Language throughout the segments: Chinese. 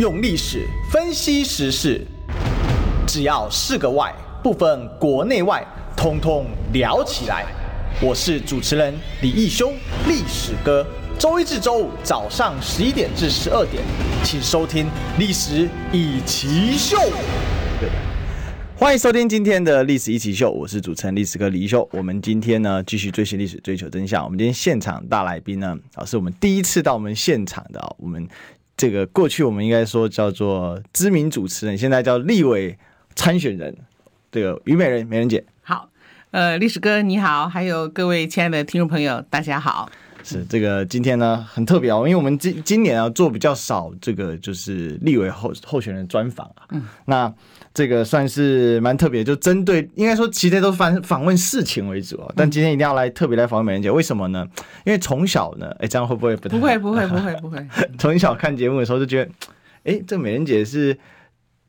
用历史分析时事，只要是个“外”，不分国内外，通通聊起来。我是主持人李义修，历史哥。周一至周五早上十一点至十二点，请收听《历史一起秀》。对，欢迎收听今天的《历史一起秀》，我是主持人历史哥李义修。我们今天呢，继续追寻历史，追求真相。我们今天现场大来宾呢，啊，是我们第一次到我们现场的啊，我们。这个过去我们应该说叫做知名主持人，现在叫立委参选人，这个虞美人美人姐。好，呃，历史哥你好，还有各位亲爱的听众朋友，大家好。是这个今天呢很特别哦，因为我们今今年啊做比较少这个就是立委候候选人专访啊，嗯，那。这个算是蛮特别，就针对应该说其实都访访问事情为主哦，但今天一定要来特别来访问美人姐，为什么呢？因为从小呢，哎，这样会不会不太？不会不会不会不会。从小看节目的时候就觉得，哎，这个美人姐是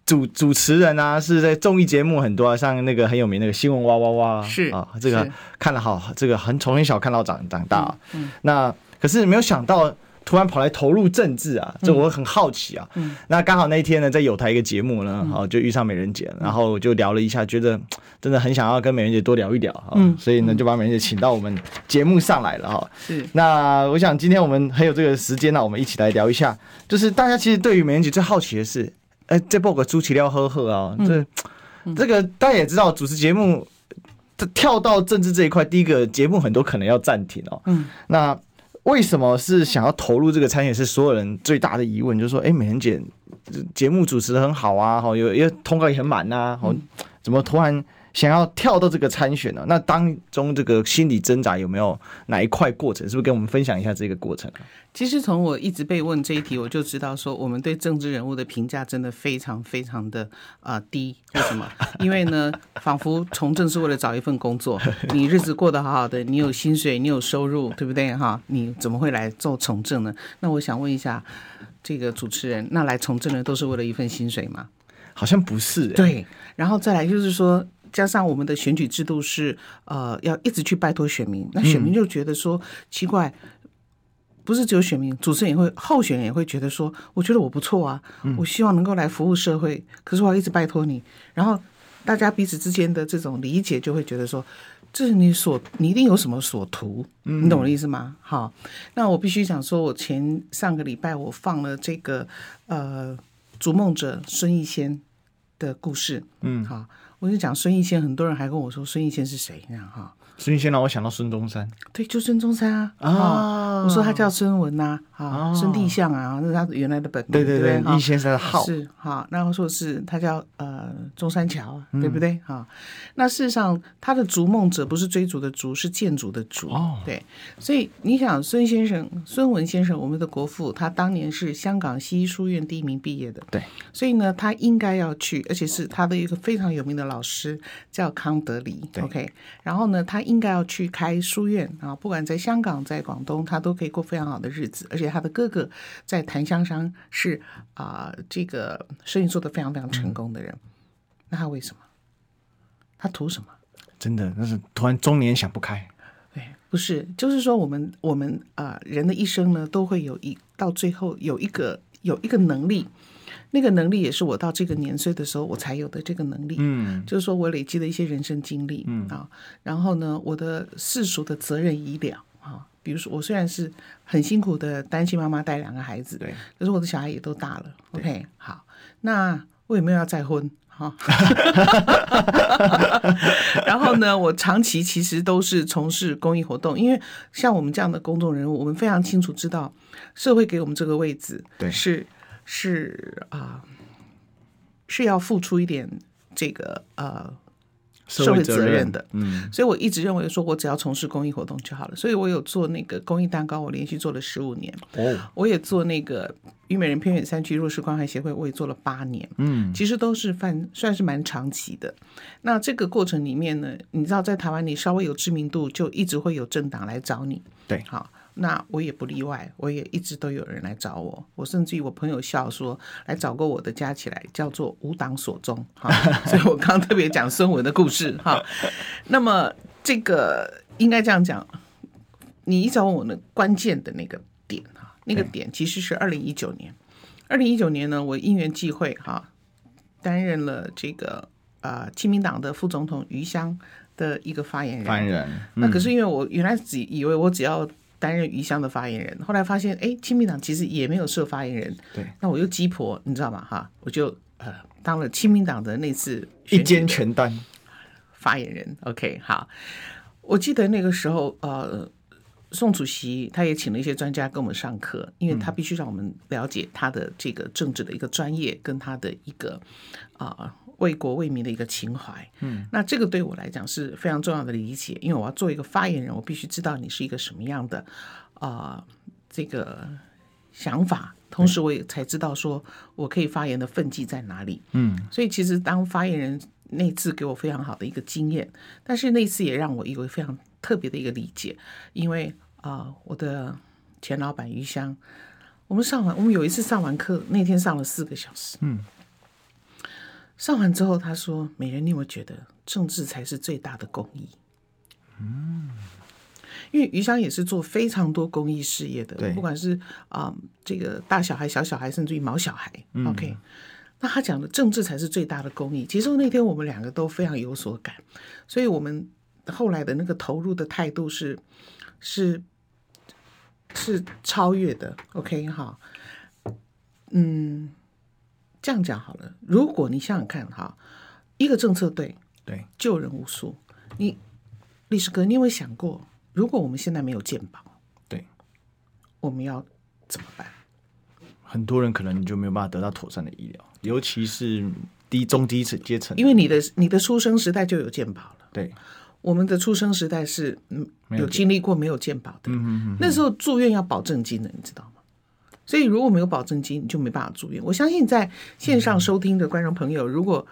主主持人啊，是在综艺节目很多啊，像那个很有名那个新闻哇哇哇是啊，这个看了好，这个很从小看到长长大，啊嗯。嗯，那可是没有想到。突然跑来投入政治啊，这我很好奇啊。嗯，那刚好那一天呢，在有台一个节目呢，好就遇上美人姐，然后就聊了一下，觉得 真的很想要跟美人姐多聊一聊啊。嗯，所以呢，就把美人姐请到我们节目上来了哈。是。那我想今天我们很有这个时间呢，我们一起来聊一下，就是大家其实对于美人姐最好奇的是，哎，这报个朱祁廖呵呵啊，这这个大家也知道，主持节目这跳到政治这一块，第一个节目很多可能要暂停哦。嗯，那。为什么是想要投入这个餐饮？是所有人最大的疑问，就是说，哎，美人姐节目主持的很好啊，好有，也通告也很满呐，好，怎么突然？想要跳到这个参选呢？那当中这个心理挣扎有没有哪一块过程？是不是跟我们分享一下这个过程？其实从我一直被问这一题，我就知道说我们对政治人物的评价真的非常非常的啊、呃、低。为什么？因为呢，仿佛从政是为了找一份工作，你日子过得好好的，你有薪水，你有收入，对不对？哈，你怎么会来做从政呢？那我想问一下这个主持人，那来从政的都是为了一份薪水吗？好像不是、欸。对，然后再来就是说。加上我们的选举制度是，呃，要一直去拜托选民，那选民就觉得说奇怪，不是只有选民，主持人也会，候选人也会觉得说，我觉得我不错啊，我希望能够来服务社会，可是我要一直拜托你，然后大家彼此之间的这种理解就会觉得说，这是你所，你一定有什么所图，你懂我的意思吗？好，那我必须想说，我前上个礼拜我放了这个呃，逐梦者孙逸仙的故事，嗯，好。我就讲孙逸仙，很多人还跟我说孙逸仙是谁？这样哈。孙逸仙让我想到孙中山，对，就孙中山啊。啊，我说他叫孙文呐，啊，孙帝相啊，那是他原来的本名，对对对，逸先生的号。是哈。然后说是他叫呃中山桥，对不对？哈，那事实上他的逐梦者不是追逐的逐，是建筑的筑。哦，对，所以你想孙先生、孙文先生，我们的国父，他当年是香港西医书院第一名毕业的，对，所以呢，他应该要去，而且是他的一个非常有名的老师叫康德黎，OK，然后呢，他。应该要去开书院啊！不管在香港，在广东，他都可以过非常好的日子。而且他的哥哥在檀香山是啊、呃，这个生意做得非常非常成功的人。嗯、那他为什么？他图什么？真的，那是突然中年想不开。对，不是，就是说我们我们啊、呃，人的一生呢，都会有一到最后有一个有一个能力。那个能力也是我到这个年岁的时候我才有的这个能力，嗯，就是说我累积了一些人生经历，嗯啊，然后呢，我的世俗的责任已了啊，比如说我虽然是很辛苦的单亲妈妈带两个孩子，对，可是我的小孩也都大了，OK，好，那我有没有要再婚？哈，然后呢，我长期其实都是从事公益活动，因为像我们这样的公众人物，我们非常清楚知道社会给我们这个位置，对，是。是啊，是要付出一点这个呃社会责任。的，嗯，所以我一直认为说，我只要从事公益活动就好了。所以我有做那个公益蛋糕，我连续做了十五年，哦，我也做那个虞美人偏远山区弱势关怀协会，我也做了八年，嗯，其实都是算算是蛮长期的。那这个过程里面呢，你知道，在台湾你稍微有知名度，就一直会有政党来找你，对，好。那我也不例外，我也一直都有人来找我，我甚至于我朋友笑说，来找过我的加起来叫做无党所宗哈，所以我刚刚特别讲孙文的故事哈。那么这个应该这样讲，你一找我呢关键的那个点哈，那个点其实是二零一九年，二零一九年呢，我因缘际会哈，担任了这个呃亲民党的副总统余香的一个发言人。发言人，嗯、那可是因为我原来只以为我只要担任余香的发言人，后来发现哎，亲民党其实也没有设发言人。对，那我又鸡婆，你知道吗？哈，我就呃当了亲民党的那次一肩全担发言人。OK，好，我记得那个时候呃。宋主席他也请了一些专家跟我们上课，因为他必须让我们了解他的这个政治的一个专业跟他的一个啊、呃、为国为民的一个情怀。嗯，那这个对我来讲是非常重要的理解，因为我要做一个发言人，我必须知道你是一个什么样的啊、呃、这个想法，同时我也才知道说我可以发言的分际在哪里。嗯，所以其实当发言人那次给我非常好的一个经验，但是那次也让我一个非常特别的一个理解，因为。啊，我的前老板余香，我们上完，我们有一次上完课，那天上了四个小时。嗯，上完之后，他说：“美人，你有没有觉得政治才是最大的公益？”嗯，因为余香也是做非常多公益事业的，不管是啊、呃、这个大小孩、小小孩，甚至于毛小孩。嗯、OK，那他讲的政治才是最大的公益。其实那天我们两个都非常有所感，所以我们后来的那个投入的态度是是。是超越的，OK 哈，嗯，这样讲好了。如果你想想看哈，一个政策对对救人无数，你历史哥，你有没有想过，如果我们现在没有健保，对，我们要怎么办？很多人可能你就没有办法得到妥善的医疗，尤其是低中低层阶层，因为你的你的出生时代就有健保了，对。我们的出生时代是嗯有经历过没有健保的，嗯嗯那时候住院要保证金的，你知道吗？所以如果没有保证金，你就没办法住院。我相信在线上收听的观众朋友，如果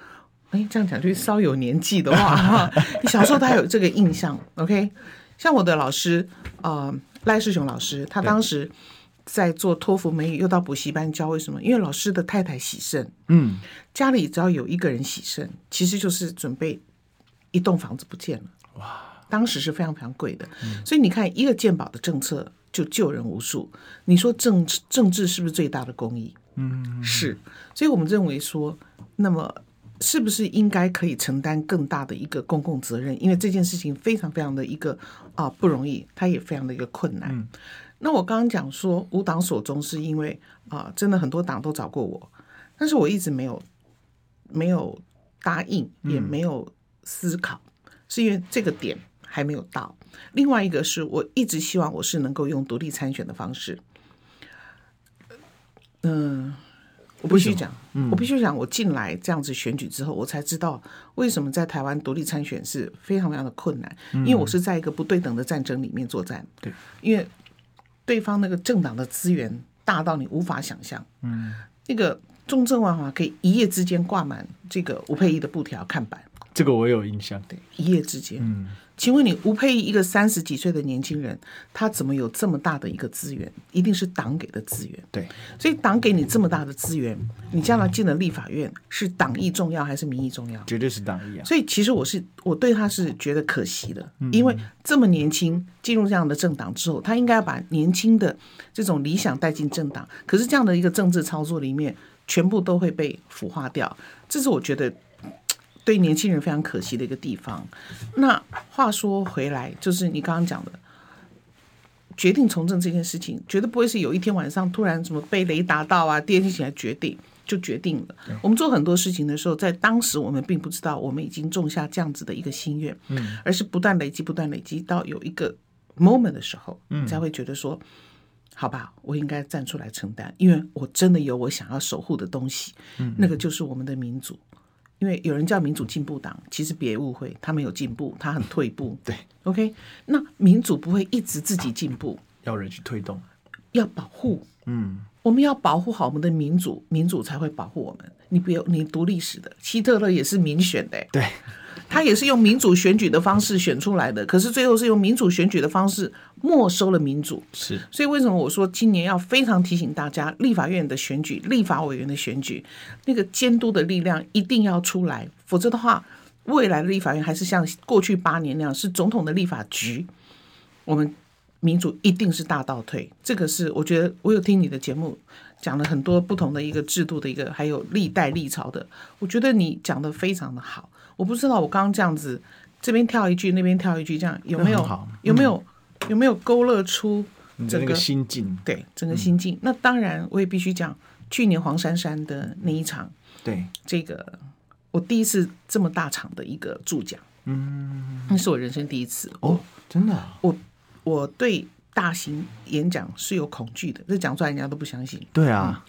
哎这样讲就是稍有年纪的话哈，你小时候他有这个印象，OK？像我的老师啊赖世雄老师，他当时在做托福美语，又到补习班教，为什么？因为老师的太太喜肾，嗯，家里只要有一个人喜肾，其实就是准备一栋房子不见了。哇，当时是非常非常贵的，嗯、所以你看，一个健保的政策就救人无数。你说政治政治是不是最大的公益？嗯，是。所以我们认为说，那么是不是应该可以承担更大的一个公共责任？因为这件事情非常非常的一个啊不容易，它也非常的一个困难。嗯、那我刚刚讲说无党所终，是因为啊，真的很多党都找过我，但是我一直没有没有答应，也没有思考。嗯是因为这个点还没有到，另外一个是我一直希望我是能够用独立参选的方式。嗯、呃，我必须讲，嗯、我必须讲，我进来这样子选举之后，我才知道为什么在台湾独立参选是非常非常的困难，因为我是在一个不对等的战争里面作战。对，因为对方那个政党的资源大到你无法想象。嗯，那个中正万华可以一夜之间挂满这个吴佩仪的布条看板。这个我有印象，对，一夜之间。嗯，请问你吴佩仪一个三十几岁的年轻人，他怎么有这么大的一个资源？一定是党给的资源。对，所以党给你这么大的资源，你将来进了立法院，是党意重要还是民意重要？绝对是党意啊。所以其实我是我对他是觉得可惜的，因为这么年轻进入这样的政党之后，他应该要把年轻的这种理想带进政党，可是这样的一个政治操作里面，全部都会被腐化掉。这是我觉得。对年轻人非常可惜的一个地方。那话说回来，就是你刚刚讲的，决定从政这件事情，绝对不会是有一天晚上突然什么被雷打到啊，第二天起来决定就决定了。我们做很多事情的时候，在当时我们并不知道我们已经种下这样子的一个心愿，嗯，而是不断累积，不断累积，到有一个 moment 的时候，嗯，才会觉得说，好吧，我应该站出来承担，因为我真的有我想要守护的东西，嗯，那个就是我们的民主。因为有人叫民主进步党，其实别误会，他没有进步，他很退步。对，OK，那民主不会一直自己进步，要人去推动，要保护。嗯，我们要保护好我们的民主，民主才会保护我们。你不要，你读历史的，希特勒也是民选的，对。他也是用民主选举的方式选出来的，可是最后是用民主选举的方式没收了民主。是，所以为什么我说今年要非常提醒大家，立法院的选举、立法委员的选举，那个监督的力量一定要出来，否则的话，未来的立法院还是像过去八年那样，是总统的立法局，我们民主一定是大倒退。这个是我觉得，我有听你的节目。讲了很多不同的一个制度的一个，还有历代历朝的，我觉得你讲的非常的好。我不知道我刚刚这样子，这边跳一句，那边跳一句，这样有没有？嗯、有没有？有没有勾勒出整个，个心境？对，整个心境。嗯、那当然，我也必须讲，去年黄珊珊的那一场，对这个我第一次这么大场的一个助讲，嗯，那是我人生第一次哦，真的、啊，我我对。大型演讲是有恐惧的，这讲出来人家都不相信。对啊，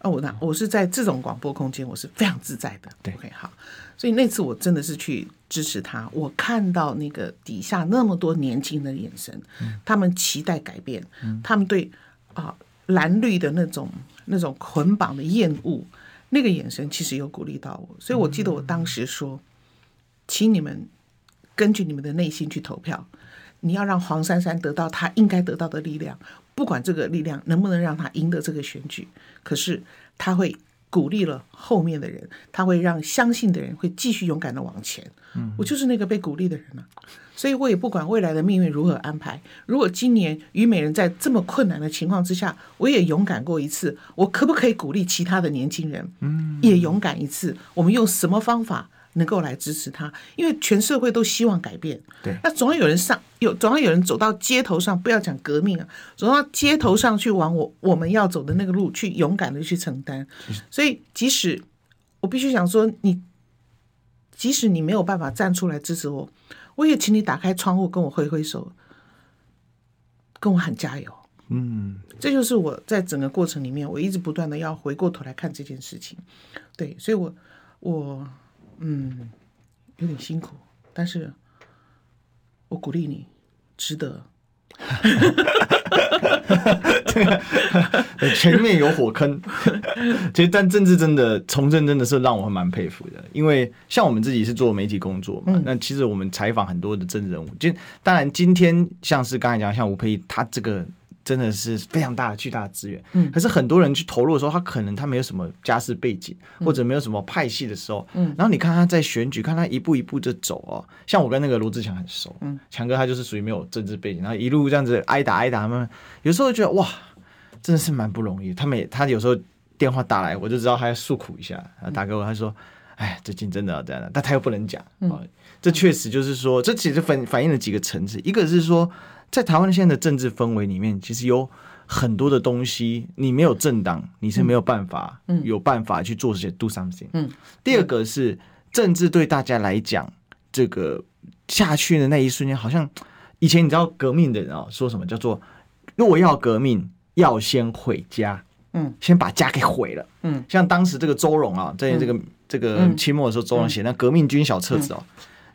嗯、我那我是在这种广播空间，我是非常自在的。对，OK，好。所以那次我真的是去支持他，我看到那个底下那么多年轻的眼神，嗯、他们期待改变，嗯、他们对啊蓝绿的那种那种捆绑的厌恶，那个眼神其实有鼓励到我。所以我记得我当时说，嗯、请你们根据你们的内心去投票。你要让黄珊珊得到她应该得到的力量，不管这个力量能不能让她赢得这个选举，可是她会鼓励了后面的人，她会让相信的人会继续勇敢的往前。嗯，我就是那个被鼓励的人了，所以我也不管未来的命运如何安排。如果今年虞美人在这么困难的情况之下，我也勇敢过一次，我可不可以鼓励其他的年轻人，嗯，也勇敢一次？我们用什么方法？能够来支持他，因为全社会都希望改变。对，那总要有人上，有总要有人走到街头上，不要讲革命啊，走到街头上去往我我们要走的那个路去，勇敢的去承担。所以，即使我必须想说，你即使你没有办法站出来支持我，我也请你打开窗户跟我挥挥手，跟我喊加油。嗯，这就是我在整个过程里面，我一直不断的要回过头来看这件事情。对，所以我我。嗯，有点辛苦，但是我鼓励你，值得。前面有火坑，其实但政治真的从政真的是让我蛮佩服的，因为像我们自己是做媒体工作嘛，嗯、那其实我们采访很多的政治人物，就当然今天像是刚才讲像吴沛忆，他这个。真的是非常大的巨大的资源，嗯，可是很多人去投入的时候，他可能他没有什么家世背景，或者没有什么派系的时候，嗯，然后你看他在选举，看他一步一步的走哦，像我跟那个罗志强很熟，嗯，强哥他就是属于没有政治背景，然后一路这样子挨打挨打，他们有时候觉得哇，真的是蛮不容易。他们他有时候电话打来，我就知道他要诉苦一下，打给我，他说，哎，最近真的要这样，但他又不能讲，啊，这确实就是说，这其实反反映了几个层次，一个是说。在台湾现在的政治氛围里面，其实有很多的东西，你没有政党，你是没有办法，有办法去做这些 do something。嗯，第二个是政治对大家来讲，这个下去的那一瞬间，好像以前你知道革命的人啊，说什么叫做如果要革命，要先毁家，嗯，先把家给毁了，嗯，像当时这个周荣啊，在这个这个清末的时候，周荣写那《革命军小册子》哦，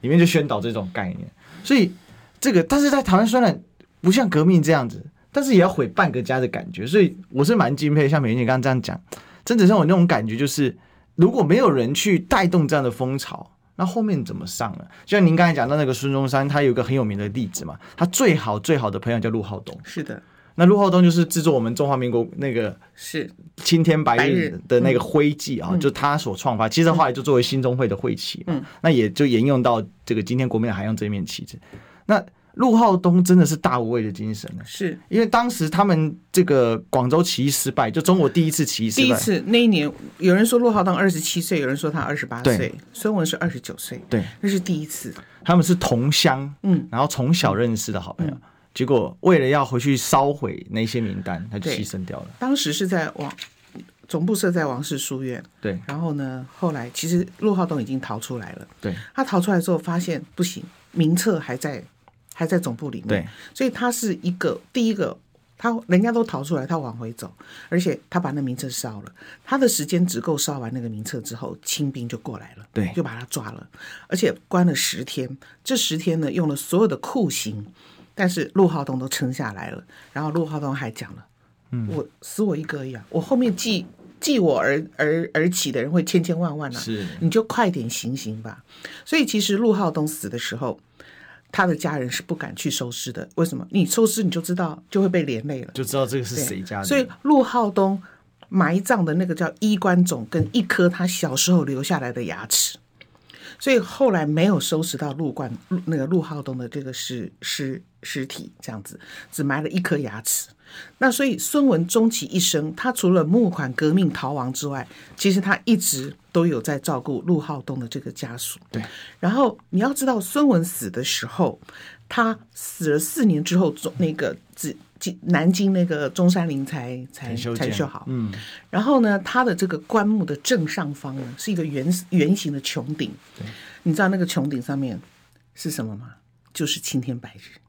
里面就宣导这种概念，所以。这个，但是在台湾虽然不像革命这样子，但是也要毁半个家的感觉，所以我是蛮敬佩。像美伶姐刚刚这样讲，真的让我那种感觉就是，如果没有人去带动这样的风潮，那后面怎么上呢？就像您刚才讲到那个孙中山，他有一个很有名的例子嘛，他最好最好的朋友叫陆浩东。是的，那陆浩东就是制作我们中华民国那个是青天白日的那个徽记啊，嗯、就他所创发。其实后来就作为新中会的会旗，嗯，那也就沿用到这个今天国民党还用这一面旗帜。那陆浩东真的是大无畏的精神呢，是。因为当时他们这个广州起义失败，就中国第一次起义失败。第一次那一年，有人说陆浩东二十七岁，有人说他二十八岁，孙文是二十九岁，对，那是第一次。他们是同乡，嗯，然后从小认识的好朋友，嗯、结果为了要回去烧毁那些名单，他就牺牲掉了。当时是在王总部设在王氏书院，对，然后呢，后来其实陆浩东已经逃出来了，对，他逃出来之后发现不行，名册还在。还在总部里面，对，所以他是一个第一个，他人家都逃出来，他往回走，而且他把那名册烧了，他的时间只够烧完那个名册之后，清兵就过来了，对，就把他抓了，而且关了十天，这十天呢用了所有的酷刑，但是陆浩东都撑下来了，然后陆浩东还讲了，嗯，我死我一个而已啊，我后面继继我而而而起的人会千千万万啊，是，你就快点行刑吧，所以其实陆浩东死的时候。他的家人是不敢去收尸的，为什么？你收尸你就知道就会被连累了，就知道这个是谁家的。所以陆浩东埋葬的那个叫衣冠冢，跟一颗他小时候留下来的牙齿，所以后来没有收拾到陆冠那个陆浩东的这个尸尸尸体，这样子只埋了一颗牙齿。那所以孙文终其一生，他除了募款革命逃亡之外，其实他一直都有在照顾陆浩东的这个家属。对。然后你要知道，孙文死的时候，他死了四年之后，中那个只南京那个中山陵才才才修好。嗯。然后呢，他的这个棺木的正上方呢，是一个圆圆形的穹顶。对。你知道那个穹顶上面是什么吗？就是青天白日。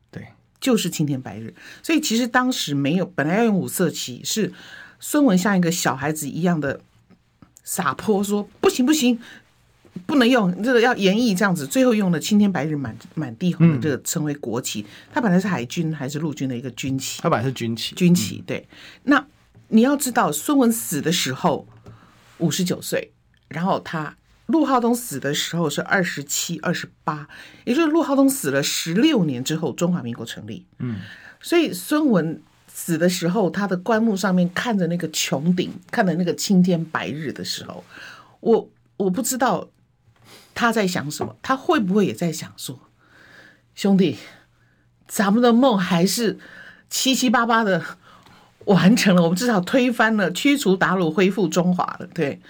就是青天白日，所以其实当时没有，本来要用五色旗，是孙文像一个小孩子一样的撒泼，说不行不行，不能用这个要严议这样子，最后用了青天白日满满地红的这个称为国旗。他本来是海军还是陆军的一个军旗？他本来是军旗，军旗对。那你要知道，孙文死的时候五十九岁，然后他。陆浩东死的时候是二十七、二十八，也就是陆浩东死了十六年之后，中华民国成立。嗯，所以孙文死的时候，他的棺木上面看着那个穹顶，看着那个青天白日的时候，我我不知道他在想什么，他会不会也在想说，兄弟，咱们的梦还是七七八八的完成了，我们至少推翻了、驱除鞑虏、恢复中华了，对。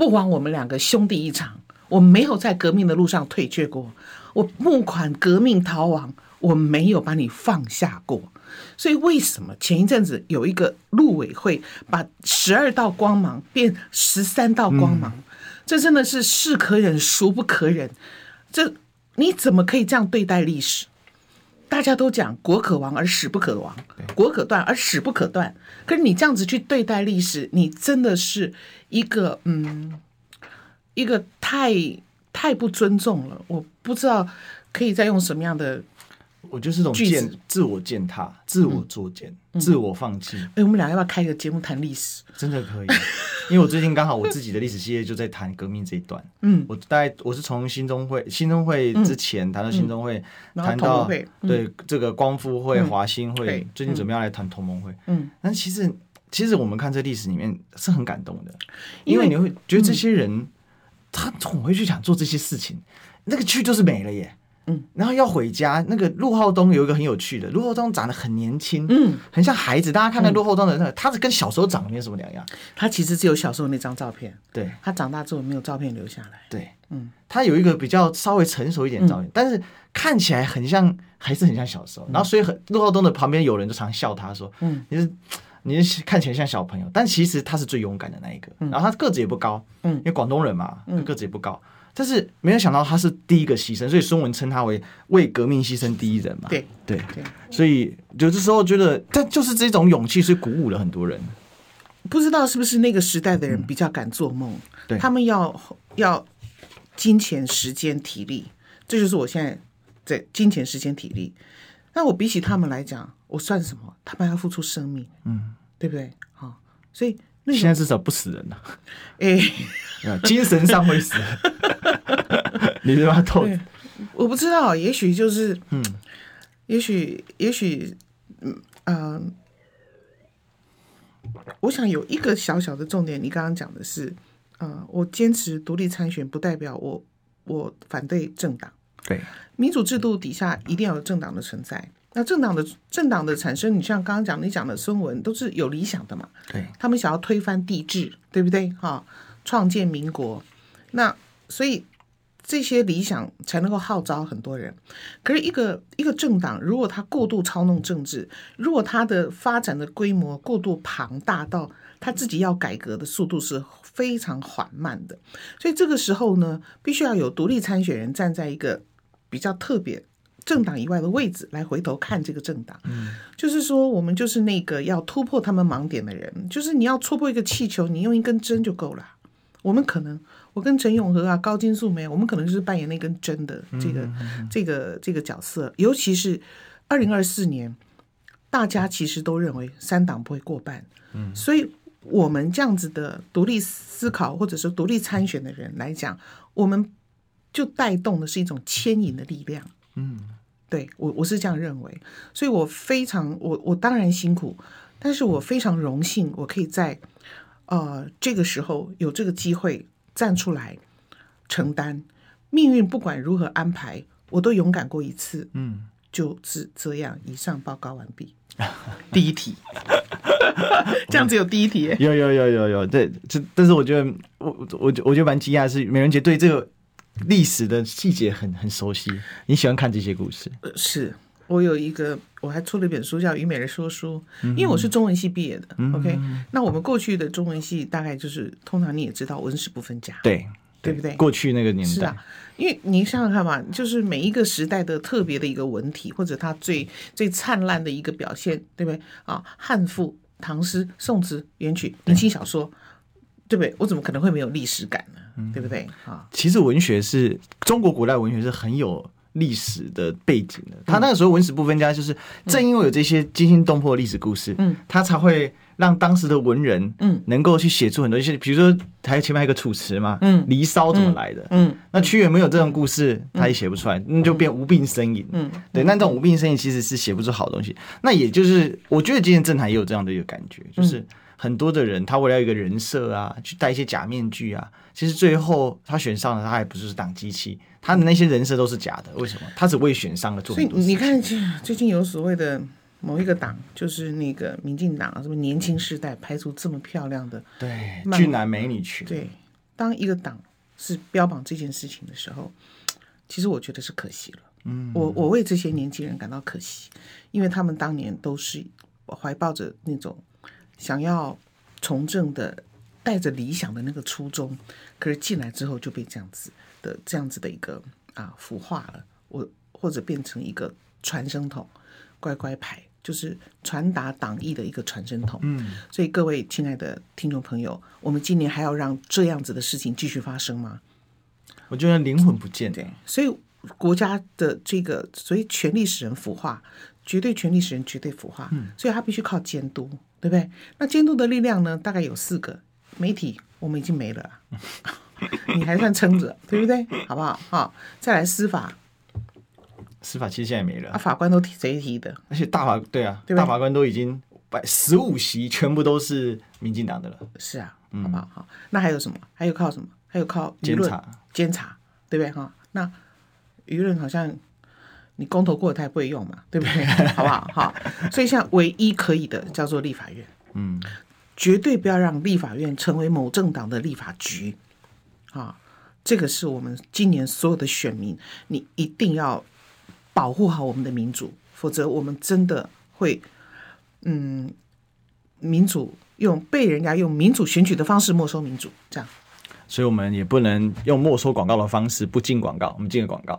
不枉我们两个兄弟一场，我没有在革命的路上退却过，我募款革命逃亡，我没有把你放下过。所以为什么前一阵子有一个陆委会把十二道光芒变十三道光芒？嗯、这真的是是可忍，孰不可忍？这你怎么可以这样对待历史？大家都讲国可亡而史不可亡，国可断而史不可断。可是你这样子去对待历史，你真的是一个嗯，一个太太不尊重了。我不知道可以再用什么样的。我就是这种践自我践踏、自我作践、嗯、自我放弃。哎、欸，我们俩要不要开一个节目谈历史？真的可以，因为我最近刚好我自己的历史系列就在谈革命这一段。嗯，我大概我是从新中会、新中会之前谈到新中会，谈、嗯、到对、嗯、这个光复会、华兴会，最近准备要来谈同盟会。嗯，但其实其实我们看这历史里面是很感动的，因为你会觉得这些人、嗯、他总会去想做这些事情，那个去就是没了耶。嗯，然后要回家，那个陆浩东有一个很有趣的，陆浩东长得很年轻，嗯，很像孩子。大家看到陆浩东的那个，他是跟小时候长得没有什么两样。他其实只有小时候那张照片，对，他长大之后没有照片留下来。对，嗯，他有一个比较稍微成熟一点的照片，但是看起来很像，还是很像小时候。然后所以很陆浩东的旁边有人就常笑他说，嗯，你是你是看起来像小朋友，但其实他是最勇敢的那一个。然后他个子也不高，嗯，因为广东人嘛，个子也不高。但是没有想到他是第一个牺牲，所以孙文称他为为革命牺牲第一人嘛。对对对，所以有的时候觉得，但就是这种勇气，是鼓舞了很多人。不知道是不是那个时代的人比较敢做梦？嗯、对，他们要要金钱、时间、体力，这就是我现在在金钱、时间、体力。那我比起他们来讲，我算什么？他们要付出生命，嗯，对不对？好，所以。现在至少不死人了，哎，精神上会死，你是吧？透，我不知道，也许就是，嗯，也许，也许，嗯，呃，我想有一个小小的重点，你刚刚讲的是，呃，我坚持独立参选，不代表我我反对政党，对，民主制度底下一定要有政党的存在。那政党的政党的产生，你像刚刚讲你讲的孙文，都是有理想的嘛？对，他们想要推翻帝制，对不对？哈，创建民国。那所以这些理想才能够号召很多人。可是，一个一个政党，如果他过度操弄政治，如果他的发展的规模过度庞大到他自己要改革的速度是非常缓慢的，所以这个时候呢，必须要有独立参选人站在一个比较特别。政党以外的位置来回头看这个政党，嗯，就是说我们就是那个要突破他们盲点的人，就是你要戳破一个气球，你用一根针就够了。我们可能，我跟陈永和啊、高金素梅，我们可能就是扮演那根针的这个、嗯、这个这个角色。尤其是二零二四年，大家其实都认为三党不会过半，嗯，所以我们这样子的独立思考或者是独立参选的人来讲，我们就带动的是一种牵引的力量，嗯。对我，我是这样认为，所以我非常我我当然辛苦，但是我非常荣幸，我可以在呃这个时候有这个机会站出来承担命运，不管如何安排，我都勇敢过一次。嗯，就是这样。以上报告完毕。第一题 这样子有第一题？有有有有有，对，这但是我觉得我我我觉得蛮惊讶是，美人姐对这个历史的细节很很熟悉。你喜欢看这些故事？呃是。我有一个，我还出了一本书叫《虞美人说书》，因为我是中文系毕业的。嗯、OK，那我们过去的中文系大概就是，通常你也知道，文史不分家，对对不对？过去那个年代是啊，因为你想想看嘛，就是每一个时代的特别的一个文体，或者它最最灿烂的一个表现，对不对？啊，汉赋、唐诗、宋词、元曲、明清小说，对不对？我怎么可能会没有历史感呢？嗯、对不对？啊，其实文学是中国古代文学是很有。历史的背景的，他那个时候文史不分家，就是正因为有这些惊心动魄的历史故事，嗯，他才会让当时的文人，嗯，能够去写出很多一些，比如说还有前面还有个楚辞嘛，嗯，《离骚》怎么来的，嗯，那屈原没有这种故事，他也写不出来，那就变无病呻吟，嗯，对，那这种无病呻吟其实是写不出好东西。那也就是，我觉得今天政坛也有这样的一个感觉，就是。很多的人，他为了一个人设啊，去戴一些假面具啊，其实最后他选上了，他还不是党机器，他的那些人设都是假的。为什么？他只为选上了做。所以你看，最近有所谓的某一个党，就是那个民进党，什么年轻世代拍出这么漂亮的对俊男美女群。对，当一个党是标榜这件事情的时候，其实我觉得是可惜了。嗯，我我为这些年轻人感到可惜，因为他们当年都是怀抱着那种。想要从政的，带着理想的那个初衷，可是进来之后就被这样子的这样子的一个啊腐化了，我或者变成一个传声筒，乖乖牌，就是传达党意的一个传声筒。嗯，所以各位亲爱的听众朋友，我们今年还要让这样子的事情继续发生吗？我觉得灵魂不见。对，所以国家的这个，所以权力使人腐化，绝对权力使人绝对腐化。嗯，所以他必须靠监督。对不对？那监督的力量呢？大概有四个。媒体我们已经没了，你还算撑着，对不对？好不好？好，再来司法，司法其实现在没了。啊，法官都提谁提的？而且大法对啊？大法官都已经百十五席全部都是民进党的了。是啊，好不好？好，那还有什么？还有靠什么？还有靠监察，监察，对不对？哈，那舆论好像。你公投过了，他也不会用嘛，对不对？好不好？好，所以像唯一可以的叫做立法院，嗯，绝对不要让立法院成为某政党的立法局，啊，这个是我们今年所有的选民，你一定要保护好我们的民主，否则我们真的会，嗯，民主用被人家用民主选举的方式没收民主，这样，所以我们也不能用没收广告的方式不进广告，我们进个广告。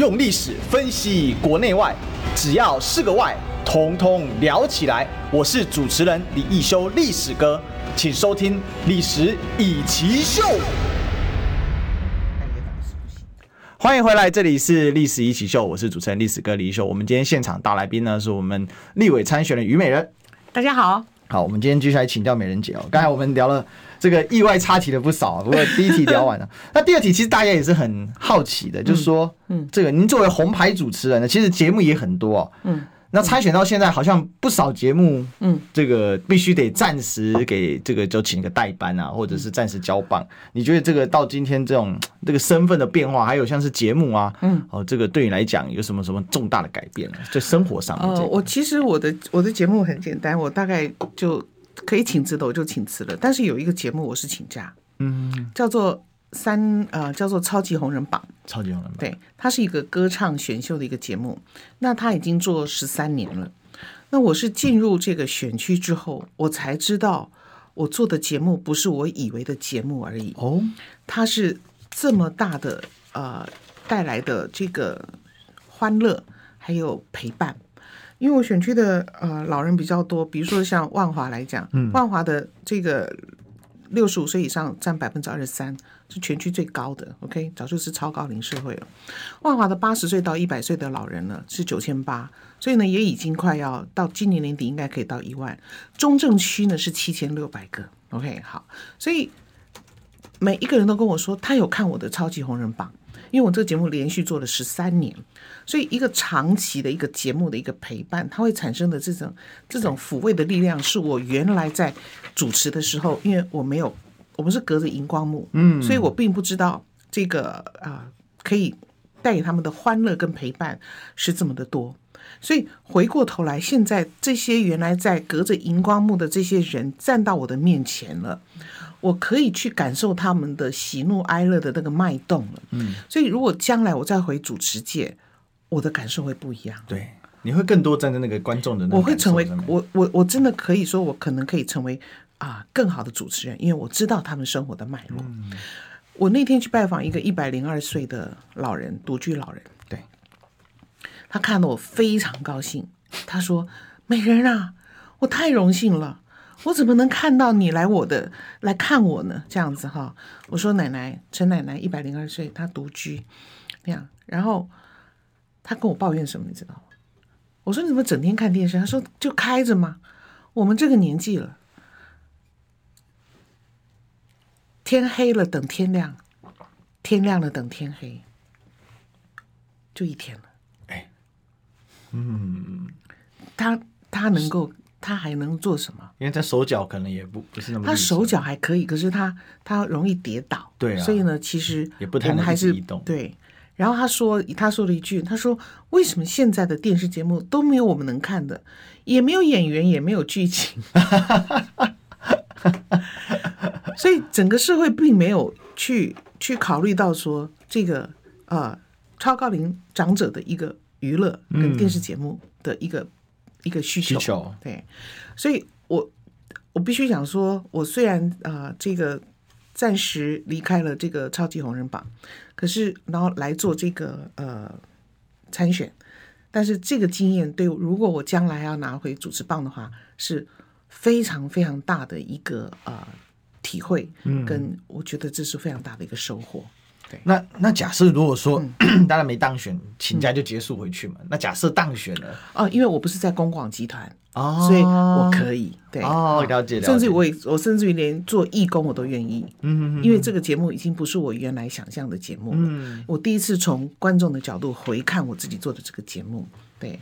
用历史分析国内外，只要是个“外”，统统聊起来。我是主持人李易修，历史哥，请收听《历史易起 SHOW》。欢迎回来，这里是《历史一起 SHOW》，我是主持人历史哥李易修。我们今天现场大来宾呢，是我们立委参选的虞美人。大家好，好，我们今天继续来请教美人姐哦。刚才我们聊了。这个意外插题了不少，不过第一题聊完了，那第二题其实大家也是很好奇的，就是说，嗯，这个您作为红牌主持人呢，其实节目也很多哦，嗯，那参选到现在好像不少节目，嗯，这个必须得暂时给这个就请个代班啊，或者是暂时交棒。你觉得这个到今天这种这个身份的变化，还有像是节目啊，嗯，哦，这个对你来讲有什么什么重大的改变呢？在生活上面，哦，我其实我的我的节目很简单，我大概就。可以请辞的我就请辞了，但是有一个节目我是请假，嗯，叫做三呃叫做超级红人榜，超级红人榜，对，它是一个歌唱选秀的一个节目，那他已经做十三年了，那我是进入这个选区之后，我才知道我做的节目不是我以为的节目而已。哦，它是这么大的呃带来的这个欢乐还有陪伴。因为我选区的呃老人比较多，比如说像万华来讲，嗯、万华的这个六十五岁以上占百分之二十三，是全区最高的。OK，早就是超高龄社会了。万华的八十岁到一百岁的老人呢是九千八，所以呢也已经快要到今年年底应该可以到一万。中正区呢是七千六百个。OK，好，所以每一个人都跟我说他有看我的超级红人榜。因为我这个节目连续做了十三年，所以一个长期的一个节目的一个陪伴，它会产生的这种这种抚慰的力量，是我原来在主持的时候，因为我没有，我们是隔着荧光幕，嗯，所以我并不知道这个啊、呃、可以带给他们的欢乐跟陪伴是这么的多，所以回过头来，现在这些原来在隔着荧光幕的这些人站到我的面前了。我可以去感受他们的喜怒哀乐的那个脉动了，嗯，所以如果将来我再回主持界，我的感受会不一样。对，你会更多站在那个观众的那，我会成为我我我真的可以说，我可能可以成为啊更好的主持人，因为我知道他们生活的脉络。嗯，我那天去拜访一个一百零二岁的老人，独居老人，对，他看得我非常高兴，他说：“美人啊，我太荣幸了。”我怎么能看到你来我的来看我呢？这样子哈，我说奶奶陈奶奶一百零二岁，她独居，那样，然后她跟我抱怨什么，你知道吗？我说你怎么整天看电视？她说就开着嘛。我们这个年纪了，天黑了等天亮，天亮了等天黑，就一天了。哎，嗯，他他能够。他还能做什么？因为他手脚可能也不不是那么。他手脚还可以，可是他他容易跌倒。对啊。所以呢，其实也不太能移动。对。然后他说，他说了一句，他说：“为什么现在的电视节目都没有我们能看的，也没有演员，也没有剧情？” 所以整个社会并没有去去考虑到说这个呃超高龄长者的一个娱乐跟电视节目的一个。嗯一个需求，需求。对，所以我我必须讲说，我虽然啊、呃、这个暂时离开了这个超级红人榜，可是然后来做这个呃参选，但是这个经验对，如果我将来要拿回主持棒的话，是非常非常大的一个呃体会，跟我觉得这是非常大的一个收获。对。那那假设如果说、嗯、当然没当选，请假就结束回去嘛。嗯、那假设当选了？哦，因为我不是在公广集团哦，所以我可以对。哦了解了解，甚至我也我甚至于连做义工我都愿意，嗯嗯，因为这个节目已经不是我原来想象的节目了。嗯，我第一次从观众的角度回看我自己做的这个节目，对。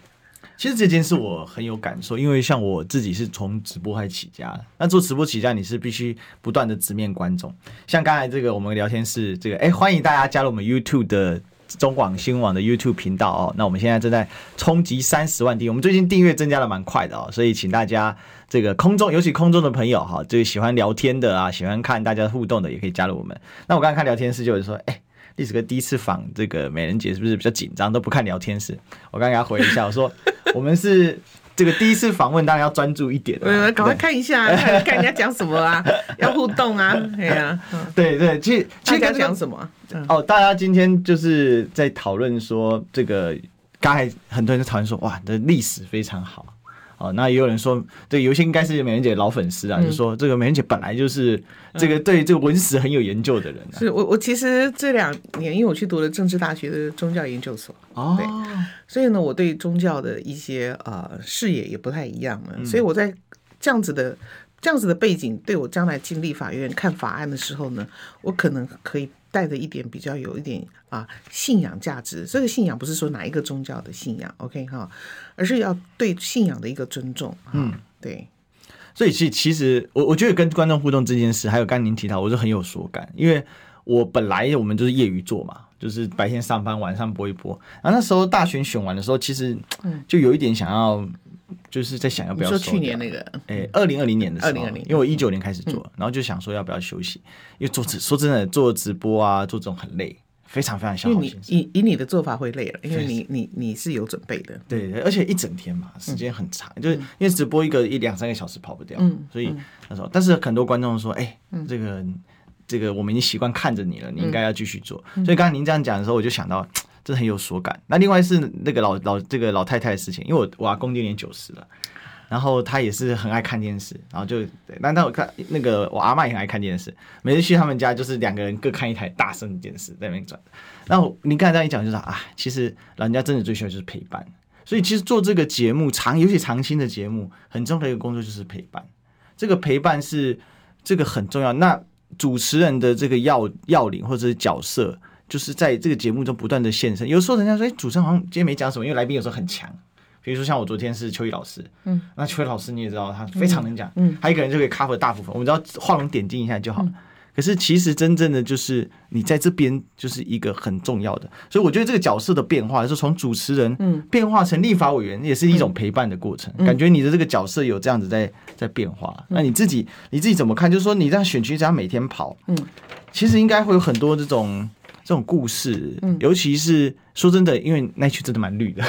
其实这件事我很有感受，因为像我自己是从直播开始起家，那做直播起家你是必须不断的直面观众。像刚才这个我们聊天室这个，哎，欢迎大家加入我们 YouTube 的中广新闻网的 YouTube 频道哦。那我们现在正在冲击三十万订阅，我们最近订阅增加的蛮快的哦，所以请大家这个空中，尤其空中的朋友哈，这个喜欢聊天的啊，喜欢看大家互动的，也可以加入我们。那我刚才看聊天室就有说，哎。历史哥第一次访这个美人姐是不是比较紧张，都不看聊天室？我刚刚给他回一下，我说我们是这个第一次访问，当然要专注一点。嗯，赶快看一下，看，看人家讲什么啊，要互动啊，对啊，对对，其实其实大家讲什么？哦，大家今天就是在讨论说这个，刚才很多人在讨论说，哇，你的历史非常好。哦，那也有人说，对，有些应该是美人姐的老粉丝啊，嗯、就说这个美人姐本来就是这个对这个文史很有研究的人、啊。是我，我其实这两年，因为我去读了政治大学的宗教研究所，哦，对，所以呢，我对宗教的一些呃视野也不太一样了。嗯、所以我在这样子的这样子的背景，对我将来进立法院看法案的时候呢，我可能可以。带着一点比较有一点啊信仰价值，这个信仰不是说哪一个宗教的信仰，OK 哈，而是要对信仰的一个尊重。嗯，对。所以其其实我我觉得跟观众互动这件事，还有刚刚您提到，我是很有所感，因为我本来我们就是业余做嘛，就是白天上班，晚上播一播。然后那时候大选选完的时候，其实就有一点想要。就是在想要不要说去年那个，哎，二零二零年的时候，二零二零，因为我一九年开始做，然后就想说要不要休息，因为做直说真的做直播啊，做这种很累，非常非常消耗心。以以你的做法会累了，因为你你你是有准备的，对，而且一整天嘛，时间很长，就是因为直播一个一两三个小时跑不掉，嗯所以那时候，但是很多观众说，哎，这个这个我们已经习惯看着你了，你应该要继续做。所以刚刚您这样讲的时候，我就想到。真的很有所感。那另外是那个老老这个老太太的事情，因为我我阿公今年九十了，然后他也是很爱看电视，然后就，那那我看那个我阿妈也很爱看电视，每次去他们家就是两个人各看一台大声电视在那边转。然后你刚才这样一讲，就是啊，其实老人家真的最需要就是陪伴。所以其实做这个节目长，尤其长青的节目，很重要的一个工作就是陪伴。这个陪伴是这个很重要。那主持人的这个要要领或者是角色，就是在这个节目中不断的现身。有时候人家说，哎，主持人好像今天没讲什么，因为来宾有时候很强。比如说像我昨天是秋雨老师，嗯，那秋雨老师你也知道他非常能讲，嗯，他一个人就可以 cover 大部分，我们只要画龙点睛一下就好了。可是其实真正的就是你在这边就是一个很重要的，所以我觉得这个角色的变化，就是从主持人嗯变化成立法委员，也是一种陪伴的过程。感觉你的这个角色有这样子在在变化，那你自己你自己怎么看？就是说你这样选区这样每天跑，嗯，其实应该会有很多这种。这种故事，尤其是说真的，因为那区真的蛮绿的，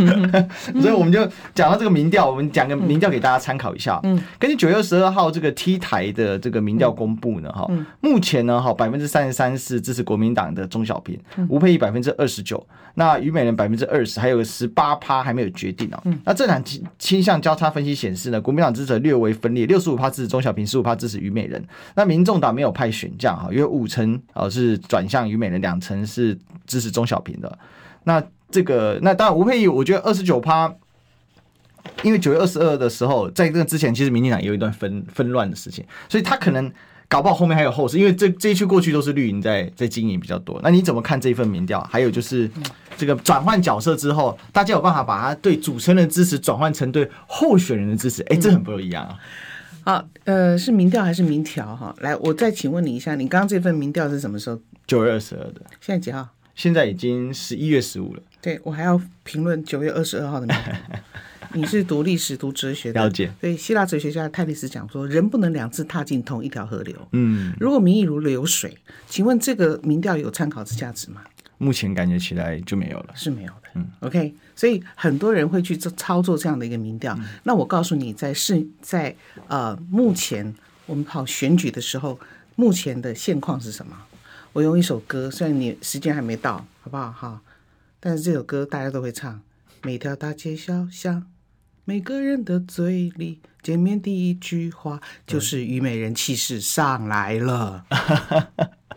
所以我们就讲到这个民调，我们讲个民调给大家参考一下。嗯，根据九月十二号这个 T 台的这个民调公布呢，哈，目前呢，哈，百分之三十三是支持国民党的钟小平，吴佩仪百分之二十九，那于美人百分之二十，还有个十八趴还没有决定哦。那这两倾倾向交叉分析显示呢，国民党支持略微分裂，六十五趴支持钟小平，十五趴支持于美人。那民众党没有派选将哈，因为五成啊是转向于美人。两成是支持中小平的，那这个那当然吴佩仪，我觉得二十九趴，因为九月二十二的时候，在这之前，其实民进党也有一段纷纷乱的事情，所以他可能搞不好后面还有后事，因为这这一区过去都是绿营在在经营比较多。那你怎么看这一份民调？还有就是这个转换角色之后，大家有办法把他对主持人的支持转换成对候选人的支持？哎，这很不一样啊。好，呃，是民调还是民调？哈，来，我再请问你一下，你刚刚这份民调是什么时候？九月二十二的。现在几号？现在已经十一月十五了。对，我还要评论九月二十二号的。你是读历史、读哲学的，了解。对，希腊哲学家泰利斯讲说，人不能两次踏进同一条河流。嗯，如果民意如流水，请问这个民调有参考之价值吗？目前感觉起来就没有了，是没有的。嗯，OK，所以很多人会去做操作这样的一个民调。嗯、那我告诉你在，在是，在呃，目前我们跑选举的时候，目前的现况是什么？我用一首歌，虽然你时间还没到，好不好？哈，但是这首歌大家都会唱。每条大街小巷，每个人的嘴里，见面第一句话就是“虞美人气势上来了”。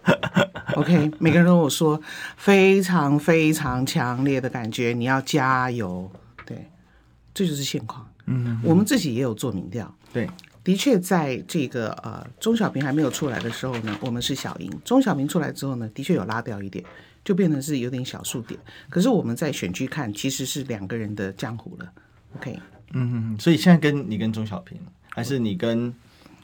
OK，每个人都我说非常非常强烈的感觉，你要加油。对，这就是现况。嗯，我们自己也有做民调。对，的确，在这个呃钟小平还没有出来的时候呢，我们是小赢。钟小平出来之后呢，的确有拉掉一点，就变成是有点小数点。可是我们在选区看，其实是两个人的江湖了。OK，嗯，所以现在跟你跟钟小平，还是你跟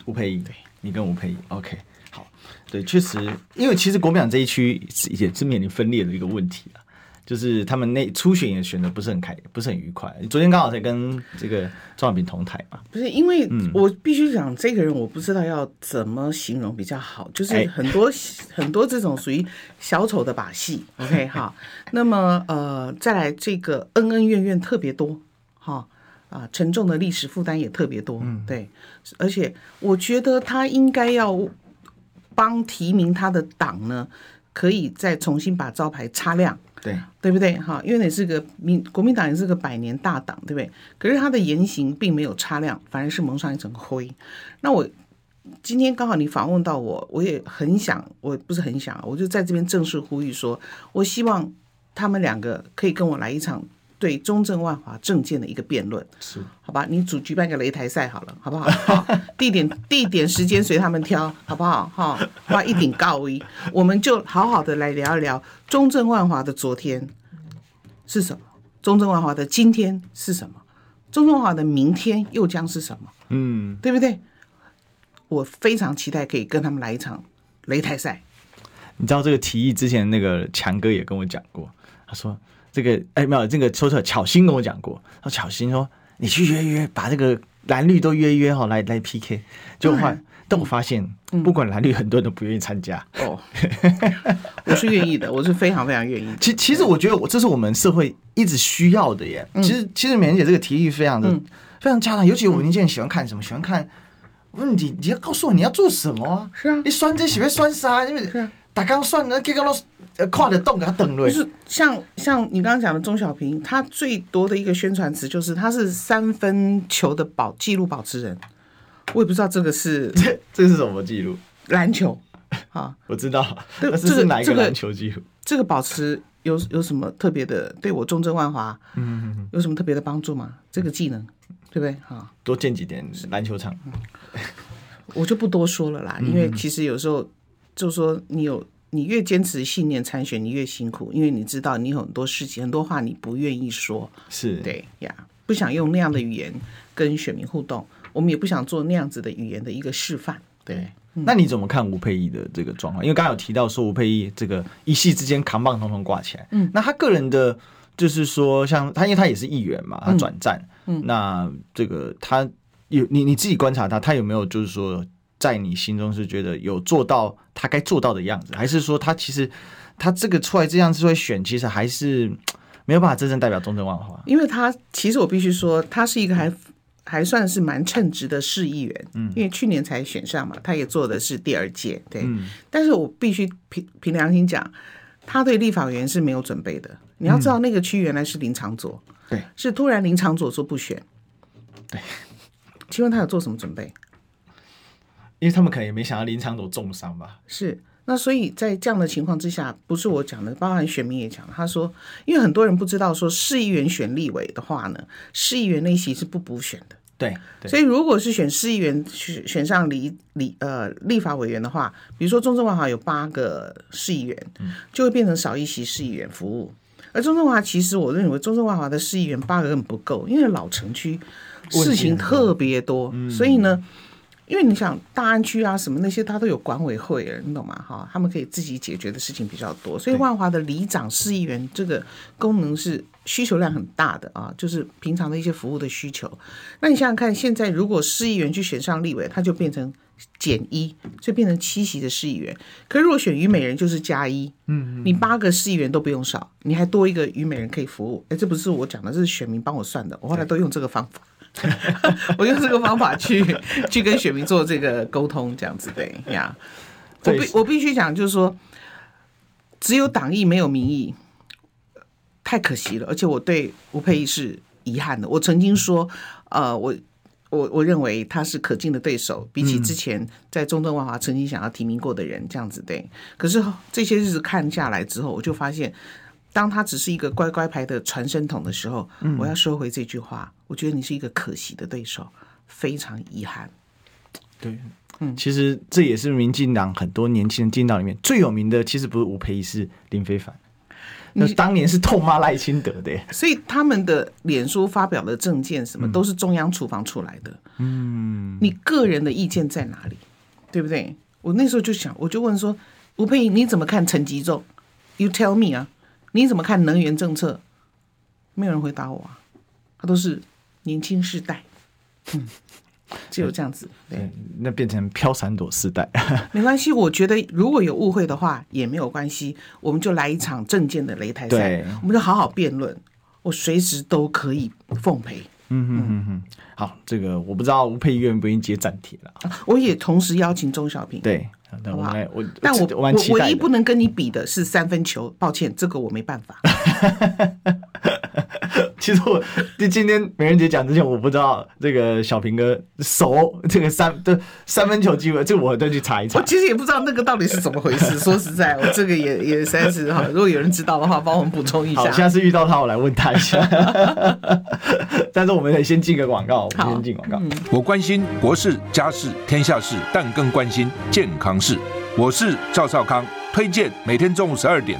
吴佩仪？对，你跟吴佩仪。OK 好。对，确实，因为其实国民党这一区也是面临分裂的一个问题啊，就是他们那初选也选的不是很开，不是很愉快。昨天刚好才跟这个钟小平同台嘛，不是因为我必须讲这个人，我不知道要怎么形容比较好，就是很多、哎、很多这种属于小丑的把戏。OK 哈，那么呃，再来这个恩恩怨怨特别多哈。啊，沉重的历史负担也特别多，嗯，对，而且我觉得他应该要。帮提名他的党呢，可以再重新把招牌擦亮，对对不对？哈，因为你是个民国民党，也是个百年大党，对不对？可是他的言行并没有擦亮，反而是蒙上一层灰。那我今天刚好你访问到我，我也很想，我不是很想，我就在这边正式呼吁说，我希望他们两个可以跟我来一场。对中正万华政见的一个辩论，是好吧？你主举办个擂台赛好了，好不好？好，地点、地点、时间随他们挑，好不好？哈，发一顶高衣，我们就好好的来聊一聊中正万华的昨天是什么，中正万华的今天是什么，中正万华的明天又将是什么？嗯，对不对？我非常期待可以跟他们来一场擂台赛。你知道这个提议之前那个强哥也跟我讲过，他说。这个哎，没有这个说错，巧心跟我讲过。他巧心说：“你去约约，把这个蓝绿都约约哈，来来 PK。”就换，但我发现，不管蓝绿，很多人都不愿意参加。哦，我是愿意的，我是非常非常愿意。其其实，我觉得我这是我们社会一直需要的耶。其实，其实美人姐这个提议非常的非常恰当，尤其我们年轻人喜欢看什么？喜欢看。我问你，你要告诉我你要做什么？是啊，你选这喜欢选啥？因为大纲算了，给个老师。呃跨的洞给他等了。就是像像你刚刚讲的钟小平，他最多的一个宣传词就是他是三分球的保纪录保持人。我也不知道这个是这这是什么记录？篮球 啊，我知道，这 这是哪一个篮球记录？这个这个保持有有什么特别的？对我中正万华，嗯，有什么特别的帮助吗？这个技能，对不对？哈，多建几点篮球场，我就不多说了啦。因为其实有时候就是说，你有你越坚持信念参选，你越辛苦，因为你知道你有很多事情、很多话你不愿意说，是对呀，不想用那样的语言跟选民互动。我们也不想做那样子的语言的一个示范。对，那你怎么看吴佩仪的这个状况？因为刚刚有提到说吴佩仪这个一夕之间扛棒统统挂起来。嗯，那他个人的，就是说，像他，因为他也是议员嘛，他转战。嗯，那这个他有你你自己观察他，他有没有就是说，在你心中是觉得有做到他该做到的样子，还是说他其实他这个出来这样子会选，其实还是没有办法真正代表中正万华？因为他其实我必须说，他是一个还。还算是蛮称职的市议员，嗯，因为去年才选上嘛，他也做的是第二届，对。嗯、但是我必须凭凭良心讲，他对立法委员是没有准备的。你要知道，那个区原来是林长佐，对，是突然林长佐说不选，对。请问他有做什么准备？因为他们可能也没想到林昶佐重伤吧？是。那所以在这样的情况之下，不是我讲的，包含选民也讲，他说，因为很多人不知道说市议员选立委的话呢，市议员那一席是不补选的。对，对，所以如果是选市议员选选上立立呃立法委员的话，比如说中正万华有八个市议员，就会变成少一席市议员服务。而中正万华其实我认为中正万华的市议员八个不够，因为老城区事情特别多，所以呢。因为你想大安区啊什么那些，他都有管委会，你懂吗？哈，他们可以自己解决的事情比较多，所以万华的里长、市议员这个功能是需求量很大的啊，就是平常的一些服务的需求。那你想想看，现在如果市议员去选上立委，他就变成减一，所以变成七席的市议员。可是如果选虞美人，就是加一，嗯，你八个市议员都不用少，你还多一个虞美人可以服务。哎，这不是我讲的，这是选民帮我算的，我后来都用这个方法。我用这个方法去 去跟选民做这个沟通，这样子对呀。我必我必须讲，就是说，只有党意没有民意，太可惜了。而且我对吴佩仪是遗憾的。我曾经说，呃，我我我认为他是可敬的对手，比起之前在中正万华曾经想要提名过的人，这样子对。可是这些日子看下来之后，我就发现。当他只是一个乖乖牌的传声筒的时候，我要收回这句话。我觉得你是一个可惜的对手，非常遗憾。对，嗯，其实这也是民进党很多年轻人进到里面最有名的，其实不是吴佩仪，是林非凡。那当年是痛骂赖清德的，所以他们的脸书发表的政见什么都是中央厨房出来的。嗯，你个人的意见在哪里？对不对？我那时候就想，我就问说，吴佩仪你怎么看陈吉仲？You tell me 啊。你怎么看能源政策？没有人回答我啊，他都是年轻世代，嗯，只有这样子，对，对那变成飘闪朵世代，没关系。我觉得如果有误会的话也没有关系，我们就来一场政见的擂台赛，我们就好好辩论，我随时都可以奉陪。嗯哼嗯哼，好，这个我不知道吴沛忆愿不愿意接暂帖了，我也同时邀请钟小平，对。好不好？我但我我唯一不能跟你比的是三分球，抱歉，这个我没办法。其实我今天美人节讲之前，我不知道这个小平哥熟这个三的三分球机会，这我再去查一查。我其实也不知道那个到底是怎么回事。说实在，我这个也也实在是哈，如果有人知道的话，帮我们补充一下。好，下次遇到他，我来问他一下。但是我们得先进个广告，我们先进广告。我关心国事、家事、天下事，但更关心健康事。我是赵少康，推荐每天中午十二点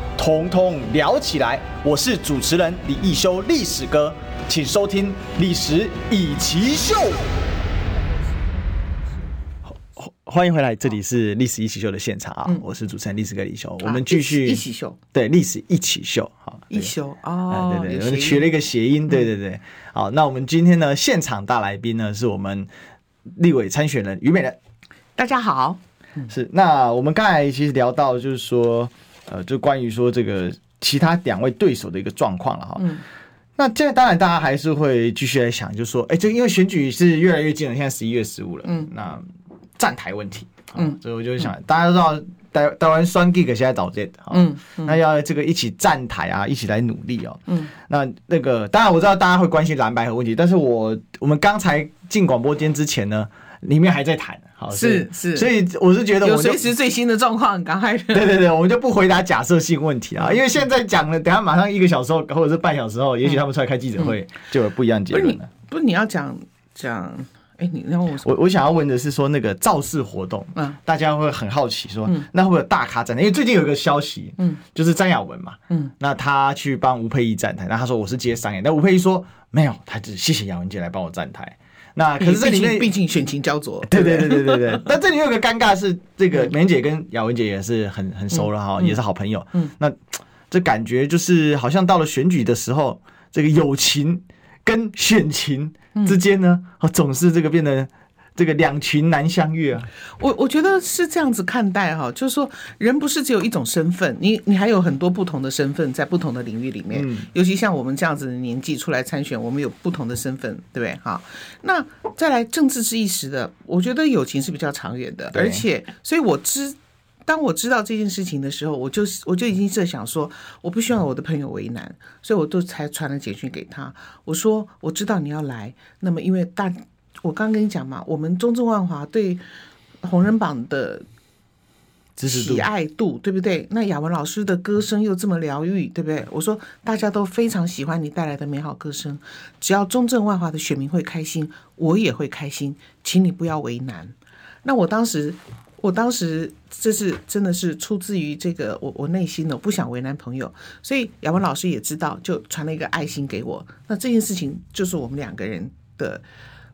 统统聊起来。我是主持人李一修，历史哥，请收听《历史以奇秀》。欢迎回来，这里是历史一起秀的现场啊！我是主持人历史哥李修，我们继续一起秀，对，历史一起秀，好，一秀哦，对对，我们取了一个谐音，对对对，好，那我们今天呢，现场大来宾呢，是我们立委参选人于美人，大家好，是，那我们刚才其实聊到，就是说，呃，就关于说这个其他两位对手的一个状况了哈，嗯，那现在当然大家还是会继续来想，就是说，哎，就因为选举是越来越近了，现在十一月十五了，嗯，那。站台问题，嗯，所以我就想，大家都知道台台湾双 G 现在找这，嗯，那要这个一起站台啊，一起来努力哦，嗯，那那个当然我知道大家会关心蓝白和问题，但是我我们刚才进广播间之前呢，里面还在谈，好，是是，所以我是觉得我随时最新的状况，赶快，对对对，我们就不回答假设性问题啊，因为现在讲了，等下马上一个小时后或者是半小时后，也许他们出来开记者会就有不一样结论了，不是你要讲讲。哎，你让我我我想要问的是说那个造势活动，嗯，大家会很好奇说，那会不会有大咖站台？因为最近有一个消息，嗯，就是张雅文嘛，嗯，那他去帮吴佩仪站台，那他说我是接商演，那吴佩仪说没有，他只谢谢雅文姐来帮我站台。那可是这里面毕竟选情焦灼，对对对对对对。但这里面有个尴尬是，这个梅姐跟雅文姐也是很很熟了哈，也是好朋友，嗯，那这感觉就是好像到了选举的时候，这个友情跟选情。之间呢，哦，总是这个变得这个两群难相遇啊。我我觉得是这样子看待哈，就是说人不是只有一种身份，你你还有很多不同的身份在不同的领域里面。嗯，尤其像我们这样子的年纪出来参选，我们有不同的身份，对不对？哈，那再来政治是一时的，我觉得友情是比较长远的，而且所以我知。当我知道这件事情的时候，我就我就已经设想说，我不希望我的朋友为难，所以我都才传了简讯给他。我说我知道你要来，那么因为大，我刚跟你讲嘛，我们中正万华对红人榜的喜爱度，对不对？那雅文老师的歌声又这么疗愈，对不对？我说大家都非常喜欢你带来的美好歌声，只要中正万华的选民会开心，我也会开心，请你不要为难。那我当时。我当时这是真的是出自于这个我我内心的，我不想为难朋友，所以雅文老师也知道，就传了一个爱心给我。那这件事情就是我们两个人的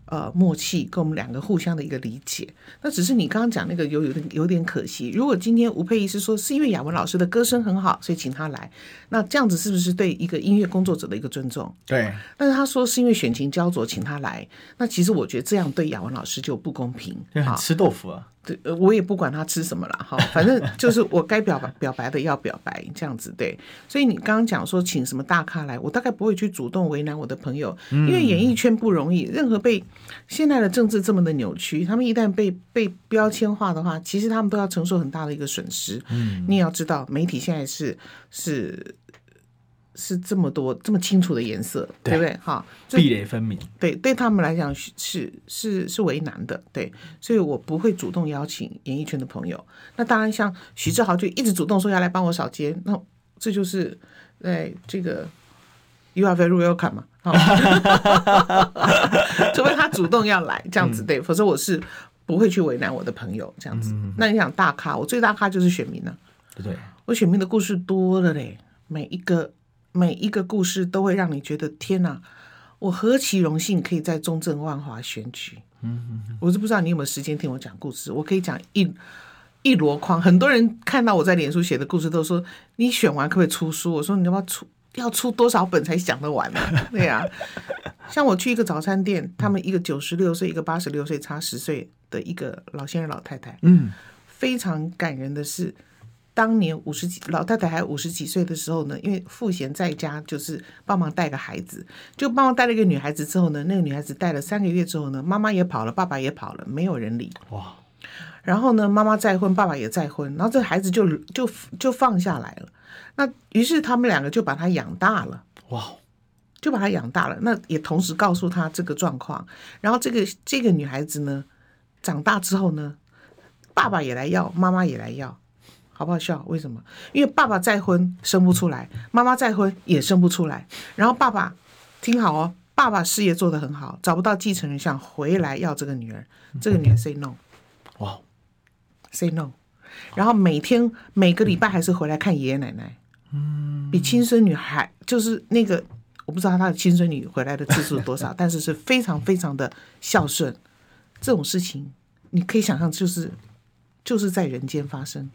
呃默契，跟我们两个互相的一个理解。那只是你刚刚讲那个有有点有点可惜。如果今天吴佩仪是说是因为雅文老师的歌声很好，所以请他来，那这样子是不是对一个音乐工作者的一个尊重？对。但是他说是因为选情焦灼，请他来，那其实我觉得这样对雅文老师就不公平，很吃豆腐啊。对，我也不管他吃什么了哈，反正就是我该表白表白的要表白这样子对。所以你刚刚讲说请什么大咖来，我大概不会去主动为难我的朋友，因为演艺圈不容易，任何被现在的政治这么的扭曲，他们一旦被被标签化的话，其实他们都要承受很大的一个损失。嗯，你也要知道，媒体现在是是。是这么多这么清楚的颜色，对，对不对？哈，壁垒分明。对，对他们来讲是是是是为难的，对，所以我不会主动邀请演艺圈的朋友。那当然，像许志豪就一直主动说要来帮我扫街，那这就是哎，这个 You are very welcome 嘛，除非他主动要来这样子，对，否则我是不会去为难我的朋友这样子。那你想大咖，我最大咖就是选民呢，对，我选民的故事多了嘞，每一个。每一个故事都会让你觉得天哪，我何其荣幸可以在中正万华选举。嗯嗯，我是不知道你有没有时间听我讲故事，我可以讲一一箩筐。很多人看到我在脸书写的故事，都说你选完可不可以出书？我说你要不要出？要出多少本才讲得完呢？对呀，像我去一个早餐店，他们一个九十六岁，一个八十六岁，差十岁的一个老先生老太太，嗯，非常感人的是。当年五十几老太太还五十几岁的时候呢，因为赋闲在家，就是帮忙带个孩子，就帮忙带了一个女孩子之后呢，那个女孩子带了三个月之后呢，妈妈也跑了，爸爸也跑了，没有人理。哇！然后呢，妈妈再婚，爸爸也再婚，然后这孩子就就就放下来了。那于是他们两个就把他养大了。哇！就把他养大了。那也同时告诉他这个状况。然后这个这个女孩子呢，长大之后呢，爸爸也来要，妈妈也来要。好不好笑？为什么？因为爸爸再婚生不出来，妈妈再婚也生不出来。然后爸爸听好哦，爸爸事业做得很好，找不到继承人，想回来要这个女儿。这个女儿 say no，哇，say no。然后每天每个礼拜还是回来看爷爷奶奶，嗯，比亲生女还就是那个我不知道他的亲生女回来的次数多少，但是是非常非常的孝顺。这种事情你可以想象，就是就是在人间发生，